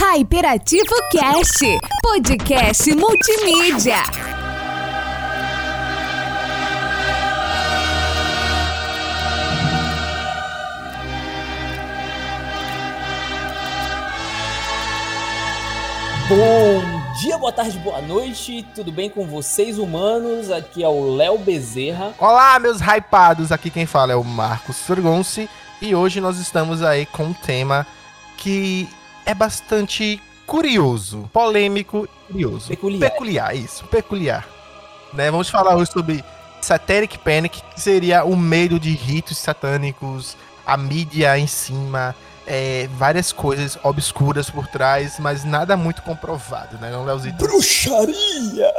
Hyperativo Cast, podcast multimídia. Bom dia, boa tarde, boa noite, tudo bem com vocês humanos? Aqui é o Léo Bezerra. Olá, meus hypados, aqui quem fala é o Marcos Fergonci e hoje nós estamos aí com um tema que é bastante curioso, polêmico e curioso. Peculiar. Peculiar, isso, peculiar. Né, vamos falar hoje sobre Satanic Panic, que seria o medo de ritos satânicos, a mídia em cima, é, várias coisas obscuras por trás, mas nada muito comprovado, né, não, Leozito? Bruxaria!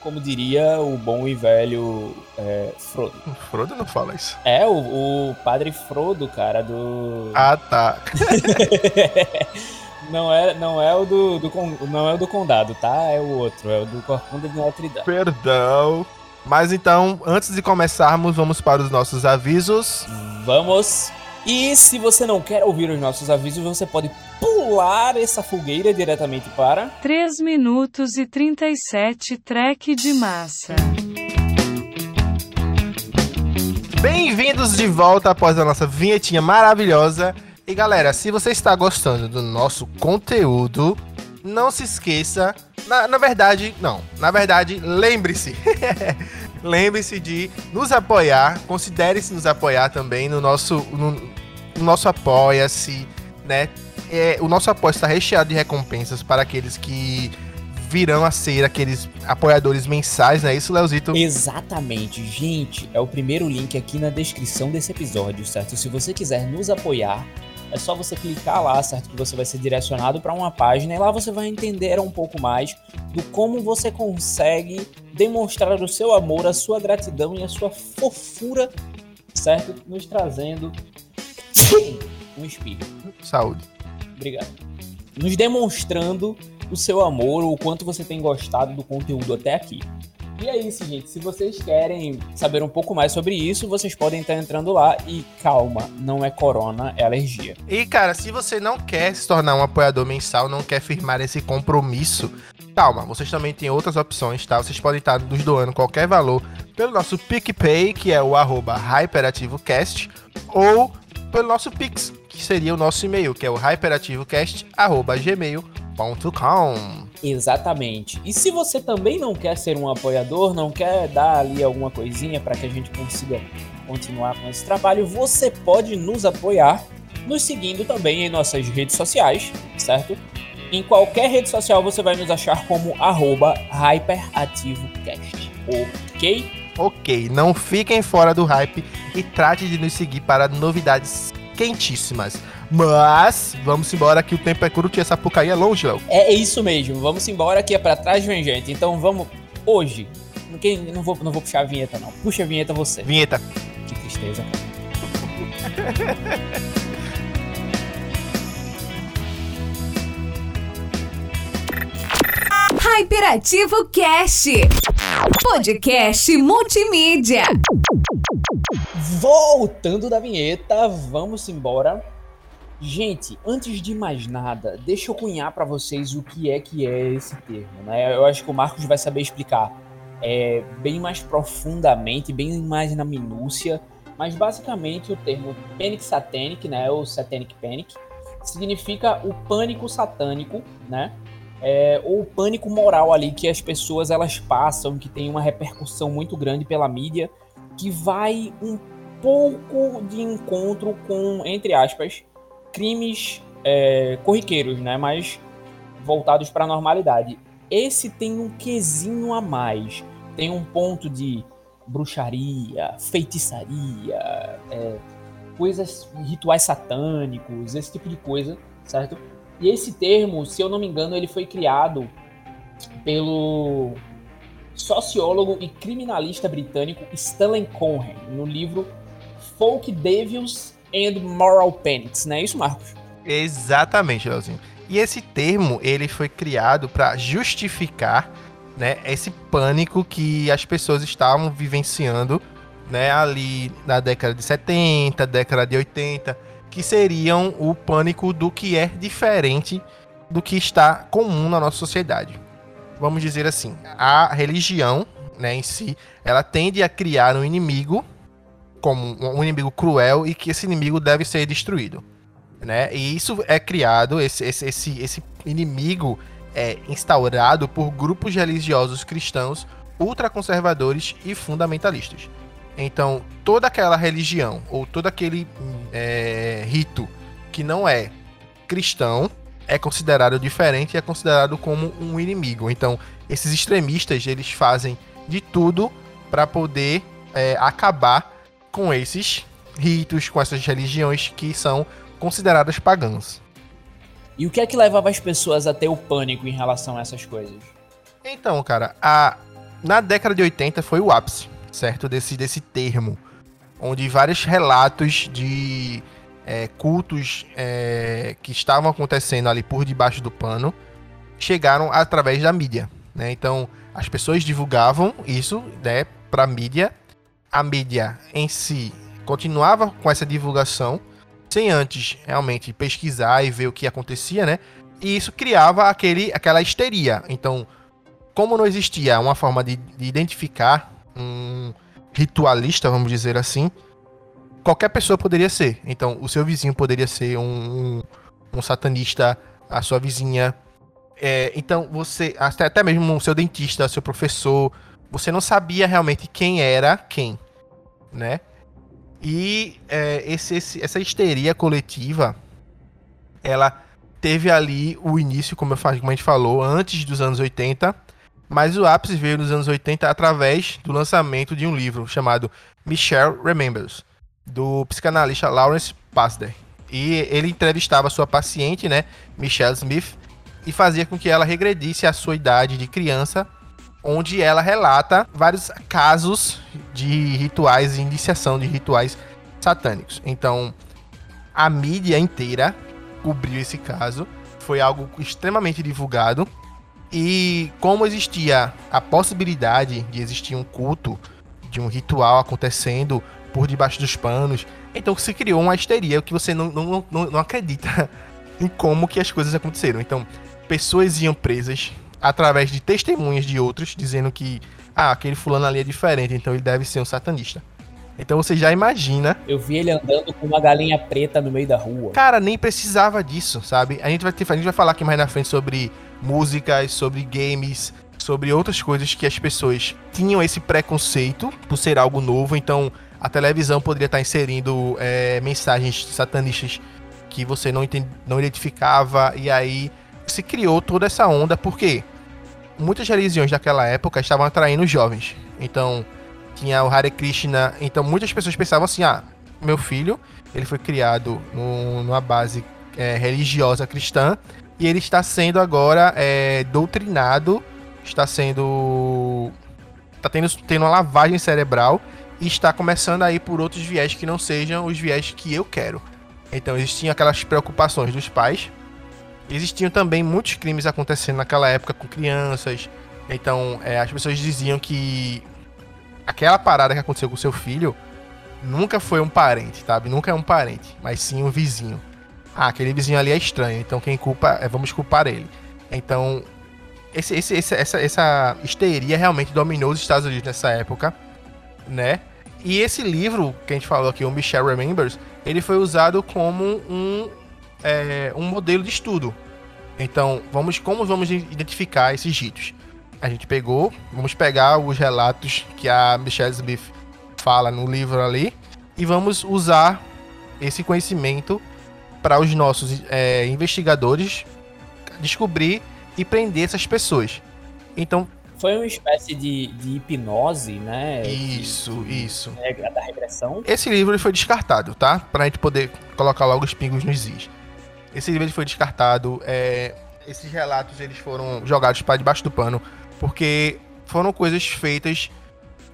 Como diria o bom e velho é, Frodo. O Frodo não fala isso. É, o, o padre Frodo, cara, do. Ah, tá. não, é, não, é o do, do não é o do condado, tá? É o outro, é o do Corcunda de Notre Dame. Perdão. Mas então, antes de começarmos, vamos para os nossos avisos. Vamos! E se você não quer ouvir os nossos avisos, você pode pular essa fogueira diretamente para. 3 minutos e 37 track de massa. Bem-vindos de volta após a nossa vinhetinha maravilhosa. E galera, se você está gostando do nosso conteúdo, não se esqueça. Na, na verdade, não. Na verdade, lembre-se. lembre-se de nos apoiar. Considere-se nos apoiar também no nosso, no, no nosso Apoia-se, né? É, o nosso apoio está recheado de recompensas para aqueles que virão a ser aqueles apoiadores mensais, não é isso, Leozito? Exatamente, gente. É o primeiro link aqui na descrição desse episódio, certo? Se você quiser nos apoiar, é só você clicar lá, certo? Que você vai ser direcionado para uma página e lá você vai entender um pouco mais do como você consegue demonstrar o seu amor, a sua gratidão e a sua fofura, certo? Nos trazendo um espírito. Saúde. Obrigado. Nos demonstrando o seu amor, o quanto você tem gostado do conteúdo até aqui. E é isso, gente. Se vocês querem saber um pouco mais sobre isso, vocês podem estar entrando lá. E calma, não é corona, é alergia. E, cara, se você não quer se tornar um apoiador mensal, não quer firmar esse compromisso, calma, vocês também têm outras opções, tá? Vocês podem estar nos doando qualquer valor pelo nosso PicPay, que é o arroba HyperativoCast, ou pelo nosso Pix, que seria o nosso e-mail, que é o hyperativocast.gmail.com. Exatamente. E se você também não quer ser um apoiador, não quer dar ali alguma coisinha para que a gente consiga continuar com esse trabalho, você pode nos apoiar nos seguindo também em nossas redes sociais, certo? Em qualquer rede social você vai nos achar como arroba HyperativoCast, ok? Ok, não fiquem fora do hype e trate de nos seguir para novidades quentíssimas. Mas, vamos embora que o tempo é curto e essa porcaria é longe, Léo. É isso mesmo, vamos embora que é pra trás, vem gente. Então vamos, hoje, quem, não, vou, não vou puxar a vinheta não, puxa a vinheta você. Vinheta. Que tristeza, cara. Hyperativo Cast, podcast multimídia. Voltando da vinheta, vamos embora. Gente, antes de mais nada, deixa eu cunhar pra vocês o que é que é esse termo, né? Eu acho que o Marcos vai saber explicar é, bem mais profundamente, bem mais na minúcia, mas basicamente o termo Panic Satanic, né, ou Satanic Panic, significa o pânico satânico, né? É, ou o pânico moral ali que as pessoas elas passam, que tem uma repercussão muito grande pela mídia, que vai um pouco de encontro com, entre aspas, crimes é, corriqueiros, né? Mas voltados para a normalidade. Esse tem um quesinho a mais. Tem um ponto de bruxaria, feitiçaria, é, coisas, rituais satânicos, esse tipo de coisa, certo? E esse termo, se eu não me engano, ele foi criado pelo sociólogo e criminalista britânico Stanley Cohen no livro Folk Devils and Moral Panics, não é isso, Marcos? Exatamente, Leozinho. E esse termo, ele foi criado para justificar, né, esse pânico que as pessoas estavam vivenciando, né, ali na década de 70, década de 80, que seriam o pânico do que é diferente do que está comum na nossa sociedade. Vamos dizer assim, a religião, né, em si, ela tende a criar um inimigo como um inimigo cruel e que esse inimigo deve ser destruído, né? E isso é criado esse esse, esse, esse inimigo é instaurado por grupos religiosos cristãos ultraconservadores e fundamentalistas. Então, toda aquela religião ou todo aquele é, rito que não é cristão é considerado diferente e é considerado como um inimigo. Então, esses extremistas eles fazem de tudo para poder é, acabar com esses ritos, com essas religiões que são consideradas pagãs. E o que é que levava as pessoas a ter o pânico em relação a essas coisas? Então, cara, a, na década de 80 foi o ápice, certo? Desse, desse termo. Onde vários relatos de é, cultos é, que estavam acontecendo ali por debaixo do pano chegaram através da mídia. Né? Então, as pessoas divulgavam isso né, para a mídia. A mídia em si continuava com essa divulgação, sem antes realmente pesquisar e ver o que acontecia, né? E isso criava aquele, aquela histeria. Então, como não existia uma forma de, de identificar um ritualista, vamos dizer assim, qualquer pessoa poderia ser. Então, o seu vizinho poderia ser um, um, um satanista, a sua vizinha. É, então, você, até, até mesmo o seu dentista, seu professor, você não sabia realmente quem era quem, né? E é, esse, esse, essa histeria coletiva, ela teve ali o início, como, eu, como a gente falou, antes dos anos 80, mas o ápice veio nos anos 80 através do lançamento de um livro chamado Michelle Remembers, do psicanalista Lawrence Pasder. E ele entrevistava sua paciente, né, Michelle Smith, e fazia com que ela regredisse à sua idade de criança, onde ela relata vários casos de rituais, iniciação de rituais satânicos. Então, a mídia inteira cobriu esse caso, foi algo extremamente divulgado e como existia a possibilidade de existir um culto, de um ritual acontecendo por debaixo dos panos, então se criou uma histeria que você não, não, não, não acredita em como que as coisas aconteceram. Então, pessoas iam presas através de testemunhas de outros, dizendo que ah, aquele fulano ali é diferente, então ele deve ser um satanista. Então você já imagina. Eu vi ele andando com uma galinha preta no meio da rua. Cara, nem precisava disso, sabe? A gente vai ter, a gente vai falar aqui mais na frente sobre músicas, sobre games, sobre outras coisas que as pessoas tinham esse preconceito por ser algo novo. Então a televisão poderia estar inserindo é, mensagens satanistas que você não, entend, não identificava e aí se criou toda essa onda porque muitas religiões daquela época estavam atraindo jovens. Então tinha o Hare Krishna. Então muitas pessoas pensavam assim: ah, meu filho, ele foi criado no, numa base é, religiosa cristã e ele está sendo agora é, doutrinado, está sendo. está tendo, tendo uma lavagem cerebral e está começando a ir por outros viés que não sejam os viés que eu quero. Então existiam aquelas preocupações dos pais. Existiam também muitos crimes acontecendo naquela época com crianças. Então é, as pessoas diziam que aquela parada que aconteceu com seu filho nunca foi um parente, sabe? Nunca é um parente, mas sim um vizinho. Ah, aquele vizinho ali é estranho, então quem culpa é vamos culpar ele. Então, esse, esse, esse, essa, essa histeria realmente dominou os Estados Unidos nessa época, né? E esse livro que a gente falou aqui, o Michelle Remembers, ele foi usado como um, é, um modelo de estudo. Então, vamos como vamos identificar esses ritos? a gente pegou, vamos pegar os relatos que a Michelle Smith fala no livro ali e vamos usar esse conhecimento para os nossos é, investigadores descobrir e prender essas pessoas. Então foi uma espécie de, de hipnose, né? Isso, de, isso. Da regressão. Esse livro foi descartado, tá? Pra gente poder colocar logo os pingos nos is. Esse livro foi descartado. É, esses relatos eles foram jogados para debaixo do pano porque foram coisas feitas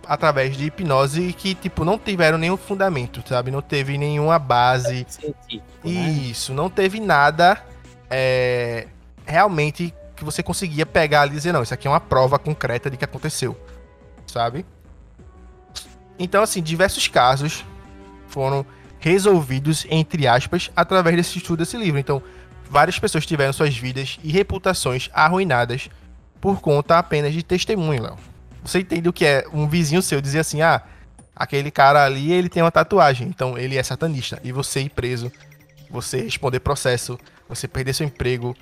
através de hipnose que, tipo, não tiveram nenhum fundamento, sabe? Não teve nenhuma base. Científico, né? Isso, não teve nada é, realmente que você conseguia pegar ali e dizer, não, isso aqui é uma prova concreta de que aconteceu, sabe? Então, assim, diversos casos foram resolvidos, entre aspas, através desse estudo desse livro. Então, várias pessoas tiveram suas vidas e reputações arruinadas por conta apenas de testemunho, Léo. Você entende o que é um vizinho seu dizer assim: ah, aquele cara ali ele tem uma tatuagem, então ele é satanista. E você ir preso, você responder processo, você perder seu emprego,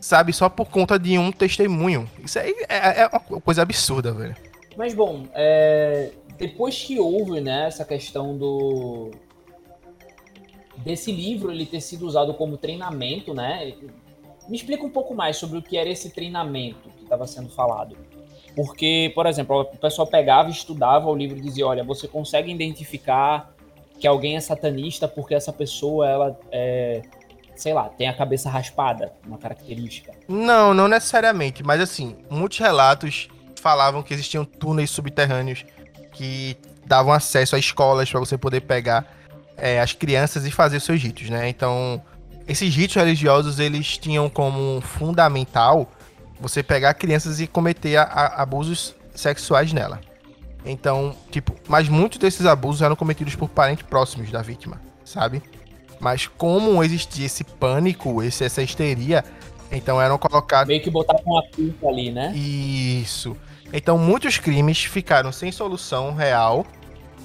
sabe, só por conta de um testemunho. Isso aí é, é uma coisa absurda, velho. Mas bom, é, depois que houve né, essa questão do desse livro ele ter sido usado como treinamento, né? Me explica um pouco mais sobre o que era esse treinamento que estava sendo falado. Porque, por exemplo, o pessoal pegava, estudava o livro e dizia: olha, você consegue identificar que alguém é satanista porque essa pessoa, ela é, sei lá, tem a cabeça raspada, uma característica. Não, não necessariamente, mas assim, muitos relatos falavam que existiam túneis subterrâneos que davam acesso a escolas para você poder pegar é, as crianças e fazer seus ritos, né? Então, esses ritos religiosos eles tinham como fundamental você pegar crianças e cometer a, a, abusos sexuais nela. Então, tipo, mas muitos desses abusos eram cometidos por parentes próximos da vítima, sabe? Mas como existia esse pânico, esse, essa histeria, então eram colocados. Meio que botavam uma culpa ali, né? Isso. Então muitos crimes ficaram sem solução real,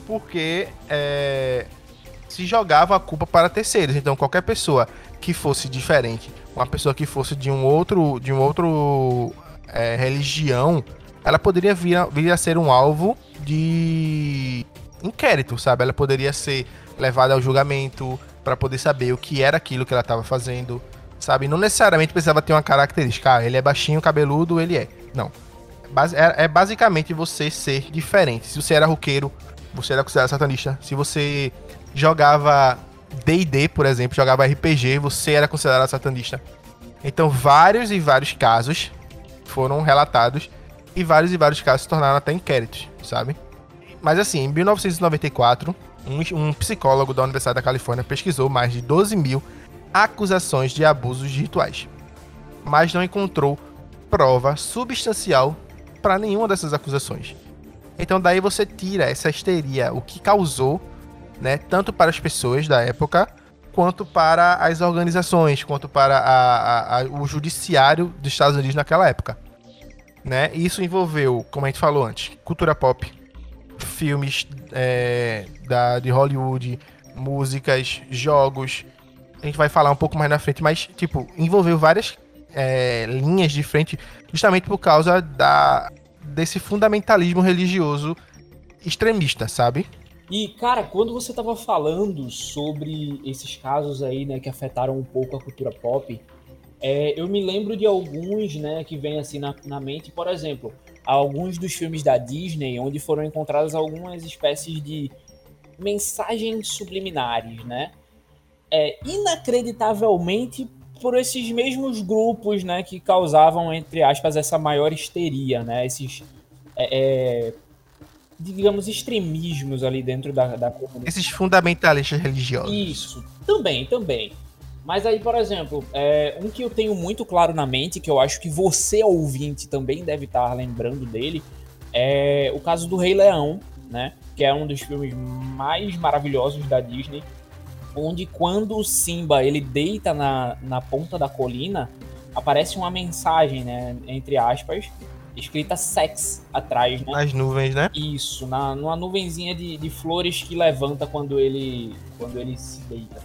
porque é, se jogava a culpa para terceiros. Então qualquer pessoa que fosse diferente, uma pessoa que fosse de um outro, de um outro é, religião, ela poderia vir a, vir a ser um alvo de inquérito, sabe? Ela poderia ser levada ao julgamento para poder saber o que era aquilo que ela estava fazendo, sabe? Não necessariamente precisava ter uma característica. Ah, ele é baixinho, cabeludo, ele é. Não. É, é basicamente você ser diferente. Se você era roqueiro, você era considerado satanista. Se você jogava D&D, por exemplo, jogava RPG, você era considerado satanista. Então, vários e vários casos foram relatados e vários e vários casos se tornaram até inquéritos, sabe? Mas assim, em 1994, um, um psicólogo da Universidade da Califórnia pesquisou mais de 12 mil acusações de abusos rituais, mas não encontrou prova substancial para nenhuma dessas acusações. Então daí você tira essa histeria, o que causou, né, tanto para as pessoas da época, quanto para as organizações, quanto para a, a, a, o judiciário dos Estados Unidos naquela época. Né? Isso envolveu, como a gente falou antes, cultura pop, filmes é, da, de Hollywood, músicas, jogos. A gente vai falar um pouco mais na frente, mas, tipo, envolveu várias é, linhas de frente justamente por causa da, desse fundamentalismo religioso extremista, sabe? E, cara, quando você tava falando sobre esses casos aí, né, que afetaram um pouco a cultura pop, é, eu me lembro de alguns, né, que vem assim na, na mente, por exemplo, alguns dos filmes da Disney, onde foram encontradas algumas espécies de mensagens subliminares, né? É, inacreditavelmente por esses mesmos grupos, né, que causavam, entre aspas, essa maior histeria, né? Esses, é, é, digamos, extremismos ali dentro da, da comunidade. Esses fundamentalistas religiosos. Isso, também, também. Mas aí, por exemplo, é, um que eu tenho muito claro na mente, que eu acho que você, ouvinte, também deve estar lembrando dele, é o caso do Rei Leão, né? Que é um dos filmes mais maravilhosos da Disney, onde quando o Simba ele deita na, na ponta da colina, aparece uma mensagem, né? Entre aspas, escrita sex atrás, né? Nas nuvens, né? Isso, na, numa nuvenzinha de, de flores que levanta quando ele, quando ele se deita.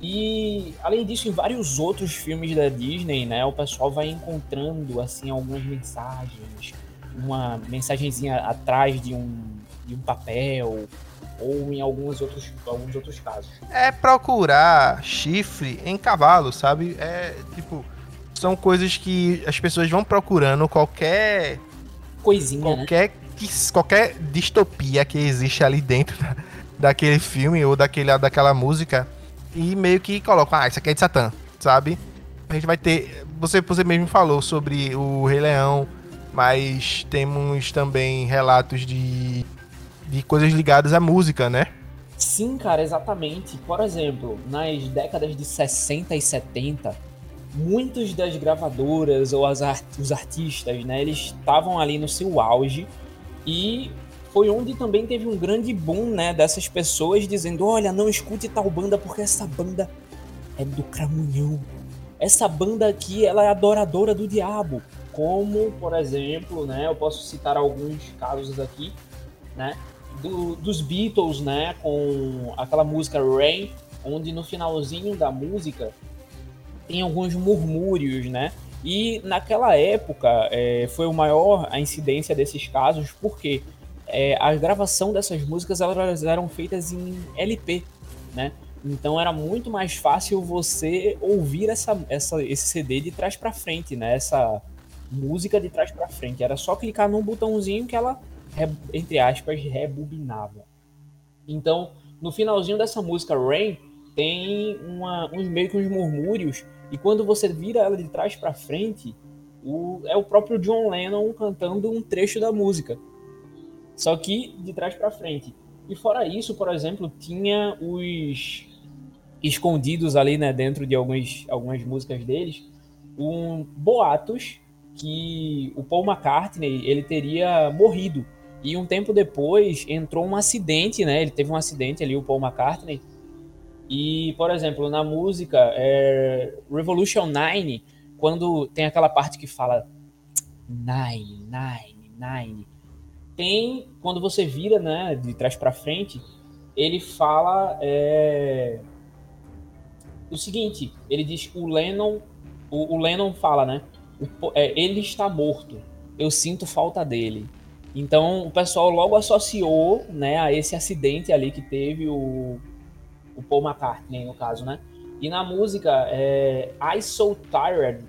E além disso, em vários outros filmes da Disney, né, o pessoal vai encontrando assim algumas mensagens, uma mensagenzinha atrás de um, de um papel ou em alguns outros, alguns outros casos. É procurar chifre em cavalo, sabe? É tipo são coisas que as pessoas vão procurando qualquer coisinha, né? qualquer né? qualquer distopia que existe ali dentro da, daquele filme ou daquele daquela música e meio que colocam, ah, isso aqui é de Satã, sabe? A gente vai ter. Você, você mesmo falou sobre o Rei Leão, mas temos também relatos de, de coisas ligadas à música, né? Sim, cara, exatamente. Por exemplo, nas décadas de 60 e 70, muitos das gravadoras ou as art os artistas, né, eles estavam ali no seu auge e foi onde também teve um grande boom, né, dessas pessoas dizendo, olha, não escute tal banda porque essa banda é do Cramunhão. essa banda aqui ela é adoradora do diabo. Como, por exemplo, né, eu posso citar alguns casos aqui, né, do, dos Beatles, né, com aquela música Rain, onde no finalzinho da música tem alguns murmúrios, né? E naquela época é, foi o maior a incidência desses casos, porque é, a gravação dessas músicas elas eram feitas em LP, né? Então era muito mais fácil você ouvir essa, essa, esse CD de trás para frente, né? Essa música de trás para frente. Era só clicar num botãozinho que ela, entre aspas, rebobinava. Então, no finalzinho dessa música Rain, tem uma, uns meio que uns murmúrios e quando você vira ela de trás para frente, o, é o próprio John Lennon cantando um trecho da música. Só que de trás para frente. E fora isso, por exemplo, tinha os escondidos ali, né, dentro de algumas, algumas músicas deles, um boatos que o Paul McCartney ele teria morrido. E um tempo depois entrou um acidente, né? Ele teve um acidente ali, o Paul McCartney, e, por exemplo, na música é, Revolution 9, quando tem aquela parte que fala nine, nine, nine, tem, quando você vira, né, de trás para frente, ele fala é, o seguinte, ele diz o Lennon, o, o Lennon fala, né, o, é, ele está morto, eu sinto falta dele. Então o pessoal logo associou, né, a esse acidente ali que teve o o Paul McCartney, no caso, né? E na música é, I So Tired,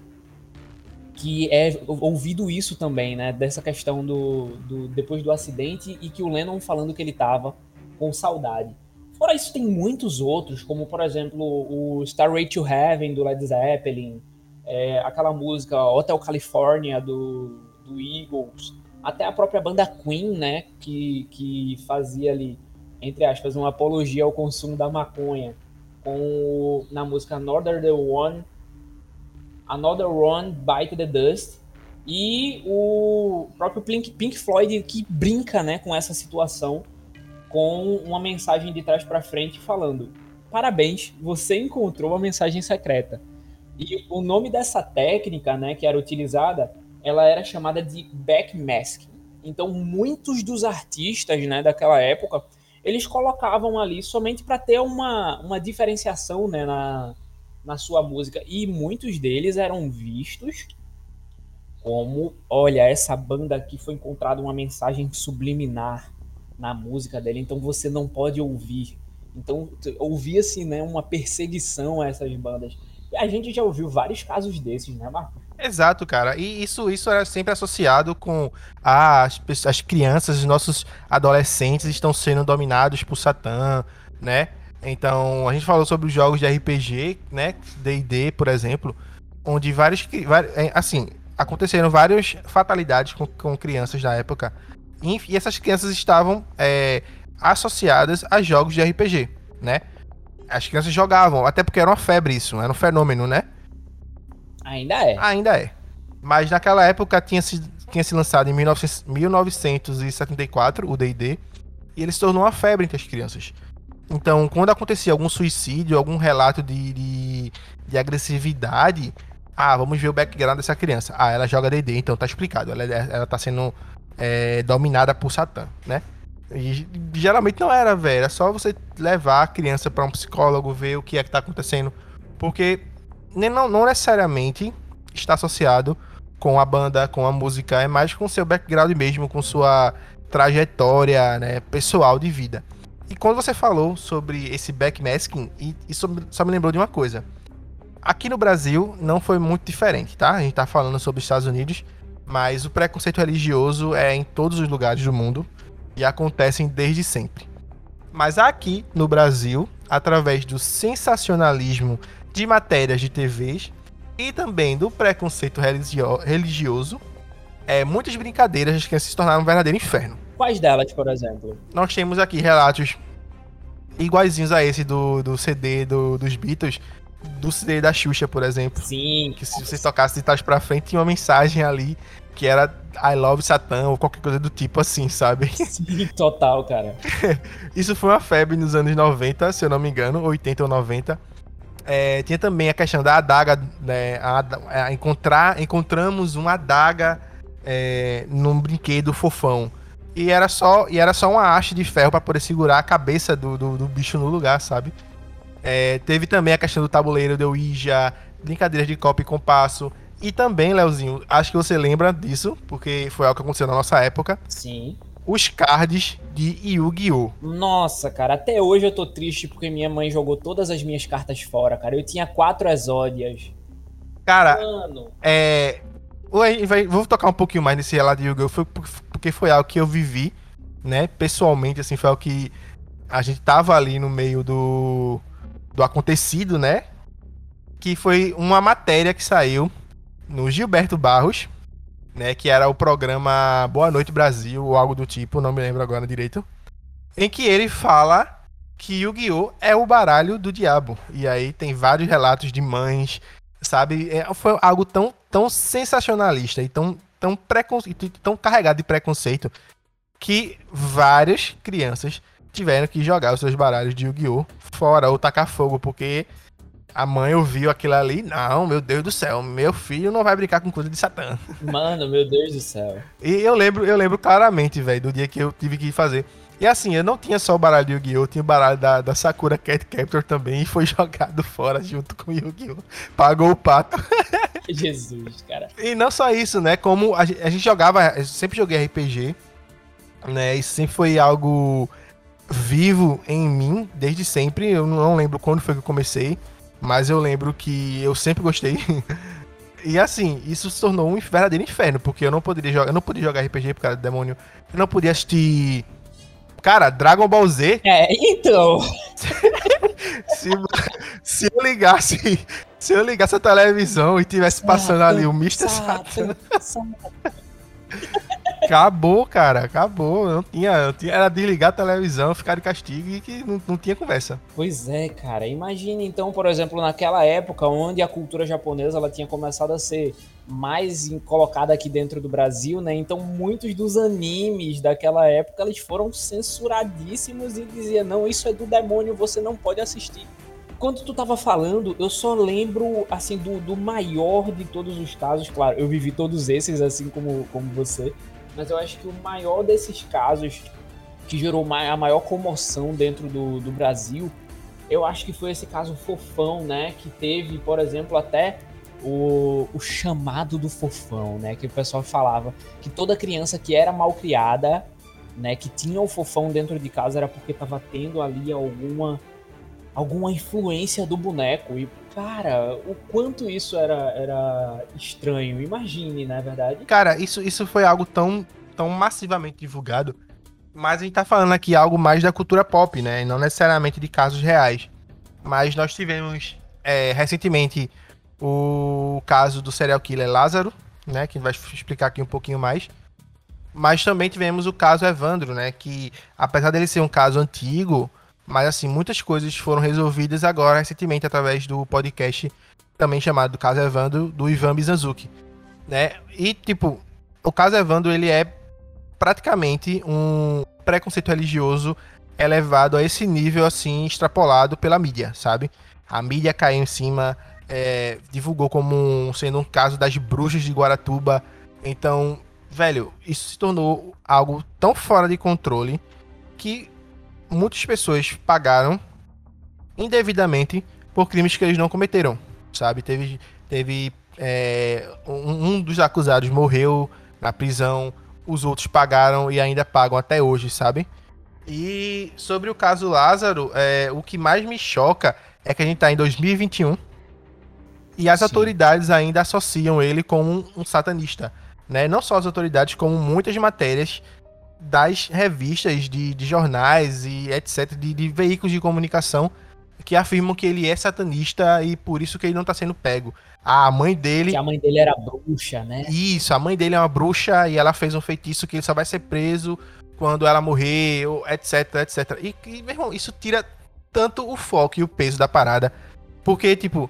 que é ouvido isso também, né? Dessa questão do, do depois do acidente e que o Lennon falando que ele tava com saudade. Fora isso, tem muitos outros, como por exemplo o Starway to Heaven do Led Zeppelin, é, aquela música Hotel California do, do Eagles, até a própria banda Queen, né? Que, que fazia ali entre aspas, uma apologia ao consumo da maconha, com na música Another the One, Another One Bite the Dust, e o próprio Pink, Pink Floyd que brinca, né, com essa situação, com uma mensagem de trás para frente falando: "Parabéns, você encontrou uma mensagem secreta". E o nome dessa técnica, né, que era utilizada, ela era chamada de backmasking. Então, muitos dos artistas, né, daquela época eles colocavam ali somente para ter uma, uma diferenciação né, na, na sua música. E muitos deles eram vistos como: olha, essa banda aqui foi encontrada uma mensagem subliminar na música dela, então você não pode ouvir. Então ouvia-se né, uma perseguição a essas bandas. E a gente já ouviu vários casos desses, né, Marcos? Exato, cara. E isso, isso era sempre associado com ah, as, as crianças, os nossos adolescentes estão sendo dominados por Satã, né? Então, a gente falou sobre os jogos de RPG, né? D&D, por exemplo, onde vários, é, assim, aconteceram várias fatalidades com, com crianças na época. E, e essas crianças estavam é, associadas a jogos de RPG, né? As crianças jogavam, até porque era uma febre isso, era um fenômeno, né? Ainda é. Ainda é. Mas naquela época tinha se, tinha se lançado em 1900, 1974 o D&D e ele se tornou uma febre entre as crianças. Então, quando acontecia algum suicídio, algum relato de, de, de agressividade, ah, vamos ver o background dessa criança. Ah, ela joga D&D, então tá explicado. Ela, ela tá sendo é, dominada por Satã, né? E geralmente não era, velho. Era só você levar a criança para um psicólogo, ver o que é que tá acontecendo. Porque não, não necessariamente está associado com a banda, com a música, é mais com seu background mesmo, com sua trajetória né, pessoal de vida. E quando você falou sobre esse backmasking, isso só me lembrou de uma coisa. Aqui no Brasil não foi muito diferente, tá? A gente tá falando sobre os Estados Unidos, mas o preconceito religioso é em todos os lugares do mundo e acontecem desde sempre. Mas aqui no Brasil, através do sensacionalismo de matérias de TVs e também do preconceito religio religioso, é, muitas brincadeiras das crianças se tornaram um verdadeiro inferno. Quais delas, por exemplo? Nós temos aqui relatos iguaizinhos a esse do, do CD do, dos Beatles, do CD da Xuxa, por exemplo. Sim. Que se você tocasse de trás pra frente, tinha uma mensagem ali que era I love Satan ou qualquer coisa do tipo assim, sabe? Sim, total, cara. Isso foi uma febre nos anos 90, se eu não me engano, 80 ou 90 É, tinha também a questão da adaga, né, a, a encontrar, encontramos uma adaga é, num brinquedo fofão. E era só, e era só uma haste de ferro para poder segurar a cabeça do, do, do bicho no lugar, sabe? É, teve também a questão do tabuleiro de Ouija, brincadeiras de copo e compasso. E também, Leozinho, acho que você lembra disso, porque foi algo que aconteceu na nossa época. Sim. Os cards de Yu-Gi-Oh! Nossa, cara, até hoje eu tô triste porque minha mãe jogou todas as minhas cartas fora, cara. Eu tinha quatro exódias. Cara, Mano, é. Vai- Vou tocar um pouquinho mais nesse relato de Yu-Gi-Oh! Porque foi algo que eu vivi, né? Pessoalmente, assim, foi algo que a gente tava ali no meio do, do acontecido, né? Que foi uma matéria que saiu no Gilberto Barros, né? Que era o programa Boa Noite Brasil, ou algo do tipo, não me lembro agora direito. Em que ele fala que Yu-Gi-Oh! é o baralho do diabo. E aí tem vários relatos de mães, sabe? É, foi algo tão, tão sensacionalista e tão, tão, tão carregado de preconceito que várias crianças tiveram que jogar os seus baralhos de Yu-Gi-Oh! fora ou tacar fogo, porque a mãe ouviu aquilo ali. Não, meu Deus do céu, meu filho não vai brincar com coisa de Satã. mano, meu Deus do céu. E eu lembro, eu lembro claramente, velho, do dia que eu tive que fazer. E assim, eu não tinha só o baralho de Yu-Gi-Oh! Eu tinha o baralho da, da Sakura Cat Captor também e foi jogado fora junto com o Yu-Gi-Oh! Pagou o pato. Jesus, cara. E não só isso, né? Como a, gen- a gente jogava, eu sempre joguei RPG, né? Isso sempre foi algo vivo em mim desde sempre. Eu não lembro quando foi que eu comecei, mas eu lembro que eu sempre gostei. E assim, isso se tornou um verdadeiro inferno, porque eu não poderia jogar, eu não podia jogar RPG por causa do demônio. Eu não podia assistir Cara, Dragon Ball Z, É, então. se, se eu ligasse, se eu ligasse a televisão e tivesse passando ali o Mr. Satan, acabou, cara, acabou. Não tinha, não tinha era desligar a televisão, ficar de castigo e que não, não tinha conversa. Pois é, cara. Imagine então, por exemplo, naquela época onde a cultura japonesa ela tinha começado a ser mais colocada aqui dentro do Brasil, né? Então muitos dos animes daquela época eles foram censuradíssimos e dizia não, isso é do demônio, você não pode assistir. Quando tu tava falando, eu só lembro assim do, do maior de todos os casos, claro, eu vivi todos esses assim como, como você, mas eu acho que o maior desses casos que gerou a maior comoção dentro do, do Brasil, eu acho que foi esse caso fofão, né? Que teve, por exemplo, até o, o chamado do fofão, né? Que o pessoal falava que toda criança que era mal criada, né? Que tinha o fofão dentro de casa era porque tava tendo ali alguma alguma influência do boneco. E, cara, o quanto isso era, era estranho. Imagine, não é verdade? Cara, isso, isso foi algo tão, tão massivamente divulgado, mas a gente tá falando aqui algo mais da cultura pop, né? E Não necessariamente de casos reais. Mas nós tivemos é, recentemente o caso do serial killer Lázaro, né? Que vai explicar aqui um pouquinho mais. Mas também tivemos o caso Evandro, né? Que apesar dele ser um caso antigo, mas assim, muitas coisas foram resolvidas agora recentemente através do podcast também chamado do caso Evandro, do Ivan Mizanzuki, né? E tipo, o caso Evandro, ele é praticamente um preconceito religioso elevado a esse nível, assim, extrapolado pela mídia, sabe? A mídia caiu em cima, é, divulgou como um- sendo um caso das bruxas de Guaratuba. Então, velho, isso se tornou algo tão fora de controle que muitas pessoas pagaram indevidamente por crimes que eles não cometeram, sabe? Teve, teve é, um, um dos acusados morreu na prisão, os outros pagaram e ainda pagam até hoje, sabe? E sobre o caso Lázaro, é, o que mais me choca é que a gente tá em 2021 e as Sim. autoridades ainda associam ele como um, um satanista, né? Não só as autoridades, como muitas matérias das revistas, de, de jornais e etc, de, de veículos de comunicação que afirmam que ele é satanista e por isso que ele não tá sendo pego. A mãe dele Que a mãe dele era bruxa, né? isso, a mãe dele é uma bruxa e ela fez um feitiço que ele só vai ser preso quando ela morrer, ou etc, etc. E, e, meu irmão, isso tira tanto o foco e o peso da parada. Porque, tipo,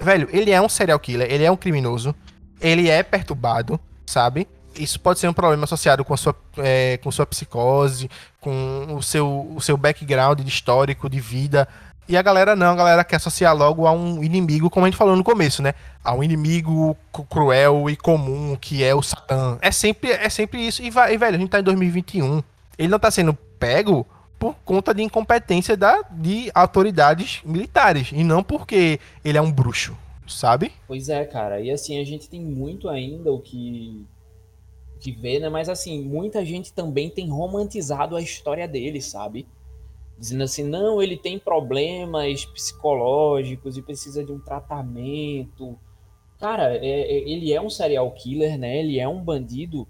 velho, ele é um serial killer, ele é um criminoso, ele é perturbado, sabe? Isso pode ser um problema associado com a sua, é, com sua psicose, com o seu, o seu background de histórico de vida. E a galera não, a galera quer associar logo a um inimigo, como a gente falou no começo, né? A um inimigo cruel e comum, que é o Satã. É sempre, é sempre isso. E, e, velho, a gente tá em 2021. Ele não tá sendo pego por conta de incompetência da, de autoridades militares. E não porque ele é um bruxo, sabe? Pois é, cara. E assim, a gente tem muito ainda o que, que ver, né? Mas assim, muita gente também tem romantizado a história dele, sabe? dizendo assim, não, ele tem problemas psicológicos e precisa de um tratamento. Cara, é, é, ele é um serial killer, né? Ele é um bandido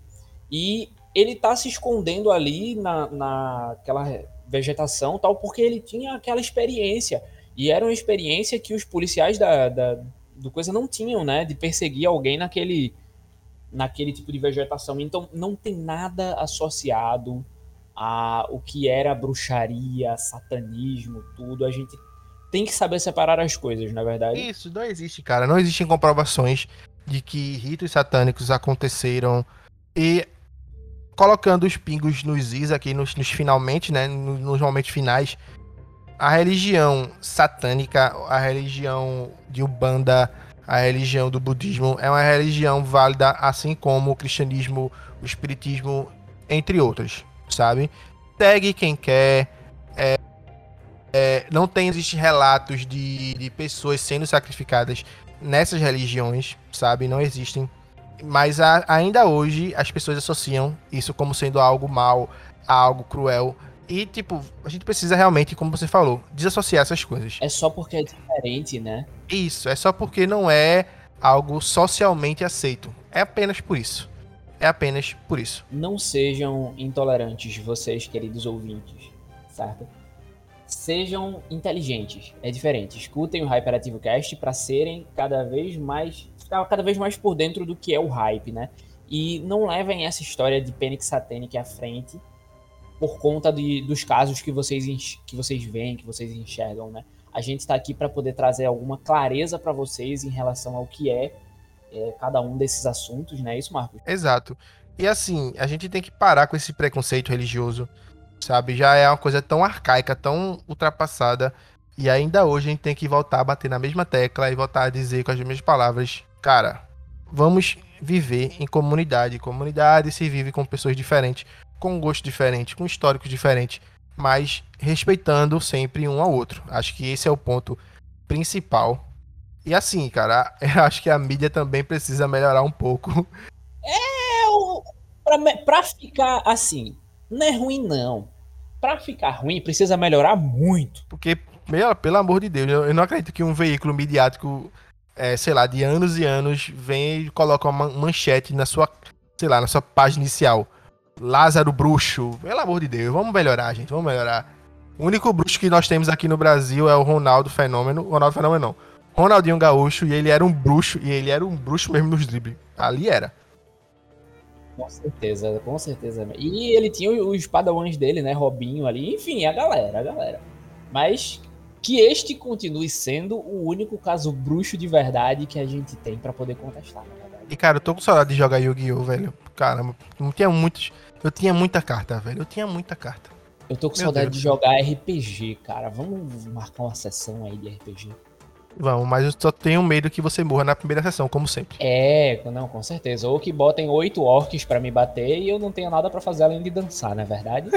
e ele tá se escondendo ali na, naquela vegetação tal, porque ele tinha aquela experiência. E era uma experiência que os policiais da, da do coisa não tinham, né? De perseguir alguém naquele, naquele tipo de vegetação. Então não tem nada associado a o que era bruxaria, satanismo, tudo. A gente tem que saber separar as coisas, na é verdade. Isso, não existe, cara. Não existem comprovações de que ritos satânicos aconteceram e colocando os pingos nos is aqui nos, nos finalmente, né, nos, momentos finais, a religião satânica, a religião de Ubanda, a religião do budismo é uma religião válida assim como o cristianismo, o espiritismo, entre outras sabe? Segue quem quer. É, é, não tem existe relatos de, de pessoas sendo sacrificadas nessas religiões, sabe? Não existem. Mas a, ainda hoje as pessoas associam isso como sendo algo mal, algo cruel. E, tipo, a gente precisa realmente, como você falou, desassociar essas coisas. É só porque é diferente, né? Isso, é só porque não é algo socialmente aceito. É apenas por isso. É apenas por isso. Não sejam intolerantes, vocês, queridos ouvintes, certo? Sejam inteligentes, é diferente. Escutem o Hyperativo Cast para serem cada vez mais cada vez mais por dentro do que é o hype, né? E não levem essa história de Panic Satanic à frente por conta de, dos casos que vocês, que vocês veem, que vocês enxergam, né? A gente está aqui para poder trazer alguma clareza para vocês em relação ao que é é, cada um desses assuntos, né? Isso, Marcos? Exato. E assim, a gente tem que parar com esse preconceito religioso, sabe? Já é uma coisa tão arcaica, tão ultrapassada. E ainda hoje a gente tem que voltar a bater na mesma tecla e voltar a dizer com as mesmas palavras: cara, vamos viver em comunidade. Comunidade se vive com pessoas diferentes, com gosto diferente, com históricos diferentes, mas respeitando sempre um ao outro. Acho que esse é o ponto principal e assim, cara, eu acho que a mídia também precisa melhorar um pouco. É, pra, pra ficar assim, não é ruim não. Pra ficar ruim, precisa melhorar muito. Porque, meu, pelo amor de Deus, eu não acredito que um veículo midiático, é, sei lá, de anos e anos, vem e coloca uma manchete na sua, sei lá, na sua página inicial. Lázaro Bruxo. Pelo amor de Deus, vamos melhorar, gente, vamos melhorar. O único bruxo que nós temos aqui no Brasil é o Ronaldo Fenômeno. Ronaldo Fenômeno não. Ronaldinho Gaúcho e ele era um bruxo, e ele era um bruxo mesmo nos dribles. Ali era. Com certeza, com certeza. E ele tinha os padawans dele, né? Robinho ali, enfim, a galera, a galera. Mas que este continue sendo o único caso bruxo de verdade que a gente tem para poder contestar, na verdade. E cara, eu tô com saudade de jogar Yu-Gi-Oh, velho. Caramba, não tinha muitos. Eu tinha muita carta, velho. Eu tinha muita carta. Eu tô com Meu saudade Deus de jogar RPG, cara. Vamos marcar uma sessão aí de RPG. Vamos, mas eu só tenho medo que você morra na primeira sessão, como sempre. É, não, com certeza. Ou que botem oito orcs para me bater e eu não tenho nada para fazer além de dançar, não é verdade?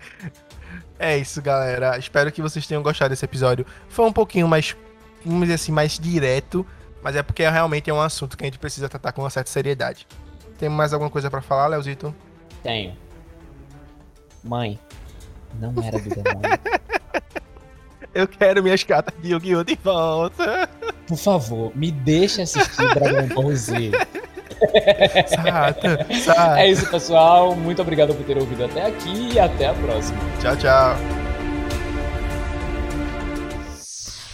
é isso, galera. Espero que vocês tenham gostado desse episódio. Foi um pouquinho mais, vamos dizer assim, mais direto, mas é porque realmente é um assunto que a gente precisa tratar com uma certa seriedade. Tem mais alguma coisa para falar, Leozito? Tenho. Mãe, não era do demônio. Eu quero minhas cartas de Yu-Gi-Oh! de volta. Por favor, me deixe assistir Dragon Ball Z. Sato, sato. É isso, pessoal. Muito obrigado por ter ouvido até aqui e até a próxima. Tchau, tchau.